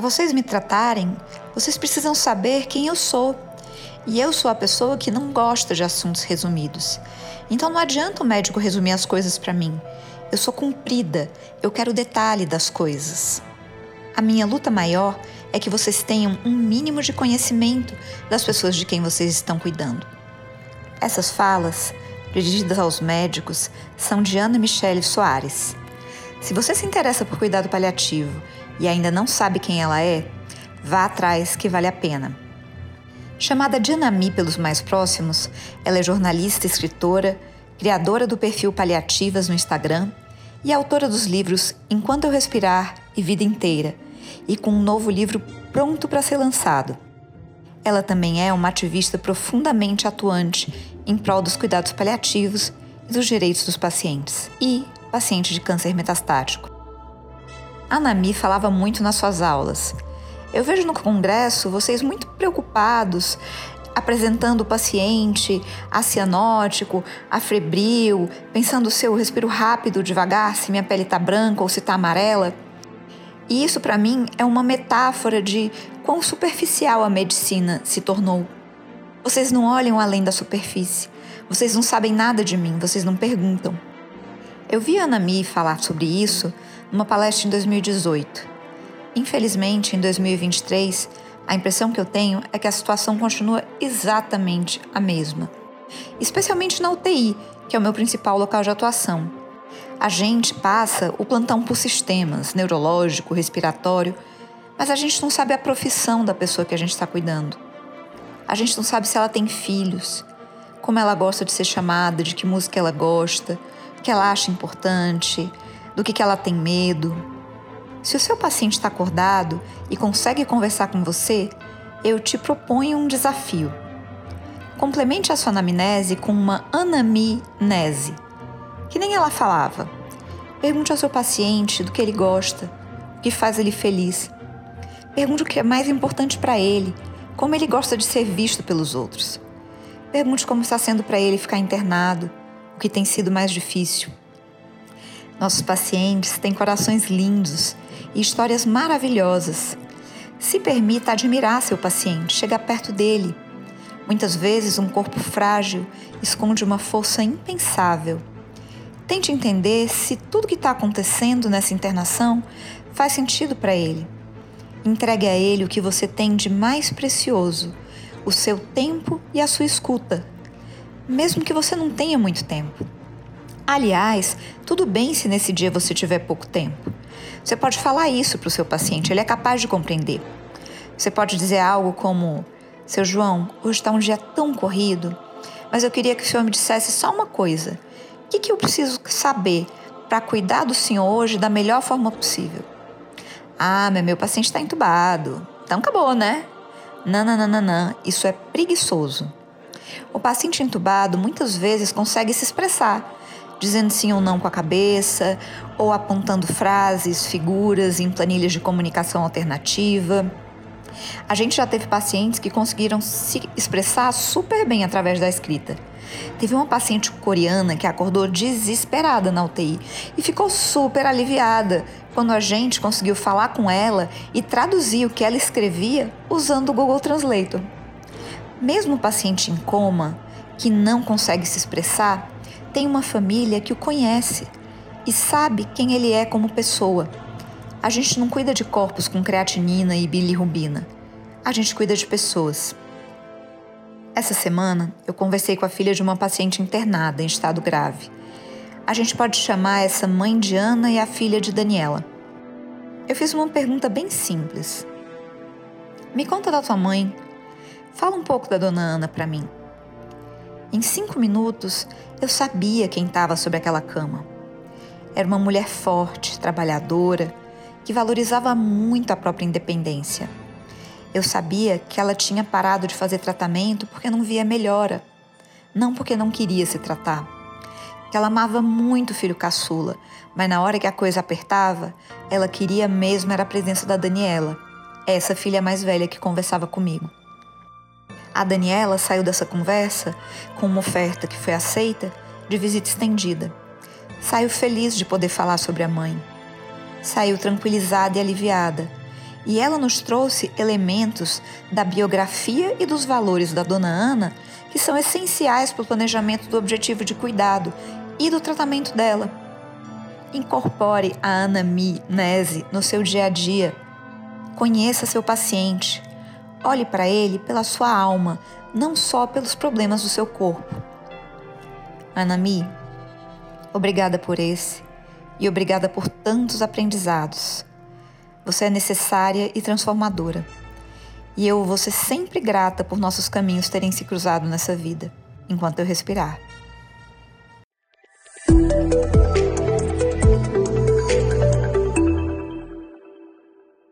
Para vocês me tratarem, vocês precisam saber quem eu sou. E eu sou a pessoa que não gosta de assuntos resumidos. Então não adianta o médico resumir as coisas para mim. Eu sou cumprida, eu quero detalhe das coisas. A minha luta maior é que vocês tenham um mínimo de conhecimento das pessoas de quem vocês estão cuidando. Essas falas, dirigidas aos médicos, são de Ana Michele Soares. Se você se interessa por cuidado paliativo e ainda não sabe quem ela é, vá atrás que vale a pena. Chamada de Anami pelos mais próximos, ela é jornalista, escritora, criadora do perfil Paliativas no Instagram e autora dos livros Enquanto Eu Respirar e Vida Inteira, e com um novo livro pronto para ser lançado. Ela também é uma ativista profundamente atuante em prol dos cuidados paliativos e dos direitos dos pacientes e pacientes de câncer metastático. A Nami falava muito nas suas aulas. Eu vejo no congresso vocês muito preocupados apresentando o paciente a cianótico, a febril, pensando se eu respiro rápido, devagar, se minha pele está branca ou se está amarela. E isso para mim é uma metáfora de quão superficial a medicina se tornou. Vocês não olham além da superfície. Vocês não sabem nada de mim, vocês não perguntam. Eu vi a Anami falar sobre isso numa palestra em 2018. Infelizmente, em 2023, a impressão que eu tenho é que a situação continua exatamente a mesma. Especialmente na UTI, que é o meu principal local de atuação. A gente passa o plantão por sistemas, neurológico, respiratório, mas a gente não sabe a profissão da pessoa que a gente está cuidando. A gente não sabe se ela tem filhos, como ela gosta de ser chamada, de que música ela gosta, que ela acha importante, do que, que ela tem medo. Se o seu paciente está acordado e consegue conversar com você, eu te proponho um desafio. Complemente a sua anamnese com uma anamnese, que nem ela falava. Pergunte ao seu paciente do que ele gosta, o que faz ele feliz. Pergunte o que é mais importante para ele, como ele gosta de ser visto pelos outros. Pergunte como está sendo para ele ficar internado, que tem sido mais difícil. Nossos pacientes têm corações lindos e histórias maravilhosas. Se permita admirar seu paciente, chegar perto dele. Muitas vezes, um corpo frágil esconde uma força impensável. Tente entender se tudo que está acontecendo nessa internação faz sentido para ele. Entregue a ele o que você tem de mais precioso, o seu tempo e a sua escuta, mesmo que você não tenha muito tempo. Aliás, tudo bem se nesse dia você tiver pouco tempo. Você pode falar isso para o seu paciente, ele é capaz de compreender. Você pode dizer algo como: Seu João, hoje está um dia tão corrido, mas eu queria que o senhor me dissesse só uma coisa. O que, que eu preciso saber para cuidar do senhor hoje da melhor forma possível? Ah, meu, meu paciente está entubado. Então acabou, né? Não, não, não, não, não. Isso é preguiçoso. O paciente entubado muitas vezes consegue se expressar dizendo sim ou não com a cabeça, ou apontando frases, figuras em planilhas de comunicação alternativa. A gente já teve pacientes que conseguiram se expressar super bem através da escrita. Teve uma paciente coreana que acordou desesperada na UTI e ficou super aliviada quando a gente conseguiu falar com ela e traduzir o que ela escrevia usando o Google Translator. Mesmo o paciente em coma, que não consegue se expressar, tem uma família que o conhece e sabe quem ele é como pessoa. A gente não cuida de corpos com creatinina e bilirrubina. A gente cuida de pessoas. Essa semana, eu conversei com a filha de uma paciente internada em estado grave. A gente pode chamar essa mãe de Ana e a filha de Daniela. Eu fiz uma pergunta bem simples. Me conta da tua mãe. Fala um pouco da dona Ana para mim. Em cinco minutos, eu sabia quem estava sobre aquela cama. Era uma mulher forte, trabalhadora, que valorizava muito a própria independência. Eu sabia que ela tinha parado de fazer tratamento porque não via melhora, não porque não queria se tratar. Que ela amava muito o filho caçula, mas na hora que a coisa apertava, ela queria mesmo era a presença da Daniela, essa filha mais velha que conversava comigo. A Daniela saiu dessa conversa com uma oferta que foi aceita de visita estendida. Saiu feliz de poder falar sobre a mãe. Saiu tranquilizada e aliviada. e ela nos trouxe elementos da biografia e dos valores da dona Ana que são essenciais para o planejamento do objetivo de cuidado e do tratamento dela. Incorpore a anamnese no seu dia a dia. Conheça seu paciente. Olhe para ele pela sua alma, não só pelos problemas do seu corpo. Anami, obrigada por esse e obrigada por tantos aprendizados. Você é necessária e transformadora. E eu vou ser sempre grata por nossos caminhos terem se cruzado nessa vida, enquanto eu respirar.